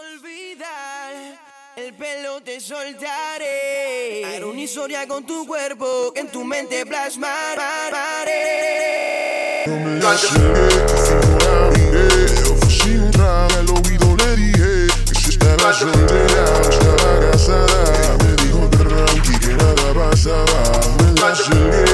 Olvidar. El pelo te soltaré. Haré una historia con tu cuerpo que en tu mente plasmaré. No me al oído le dije Que si soltera estaba casada Me dijo tranqui que nada pasaba Me la llegué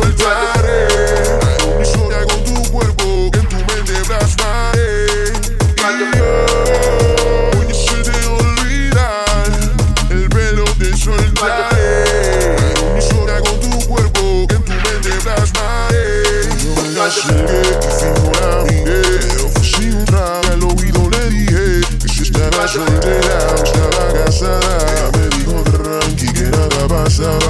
soltaré una historia con tu cuerpo Que en tu mente plasmaré Voy a hacerte olvidar El pelo te soltaré una historia con tu cuerpo Que en tu mente plasmaré Yo me la llegué y fijo la miré Ofrecí un trago al oído le dije Que si estaba soltera o estaba casada Me dijo tranqui que nada pasaba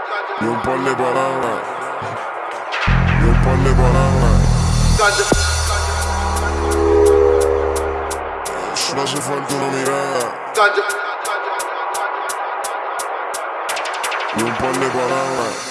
Y un par de palabras. Y un par de palabras. No hace falta una mirada. Y un par de palabras.